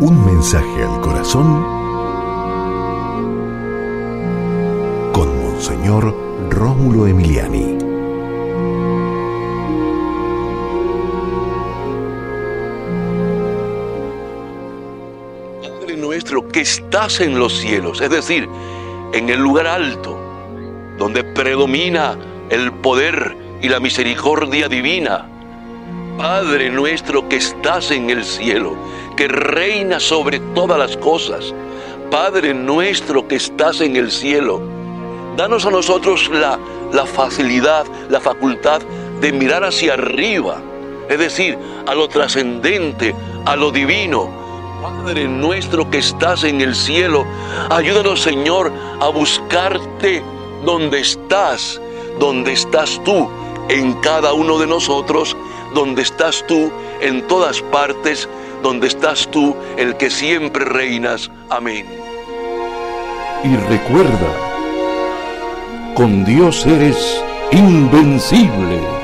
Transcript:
Un mensaje al corazón con Monseñor Rómulo Emiliani. Padre nuestro que estás en los cielos, es decir, en el lugar alto, donde predomina el poder y la misericordia divina. Padre nuestro que estás en el cielo, que reina sobre todas las cosas. Padre nuestro que estás en el cielo, danos a nosotros la, la facilidad, la facultad de mirar hacia arriba, es decir, a lo trascendente, a lo divino. Padre nuestro que estás en el cielo, ayúdanos Señor a buscarte donde estás, donde estás tú, en cada uno de nosotros, donde estás tú, en todas partes, donde estás tú, el que siempre reinas. Amén. Y recuerda, con Dios eres invencible.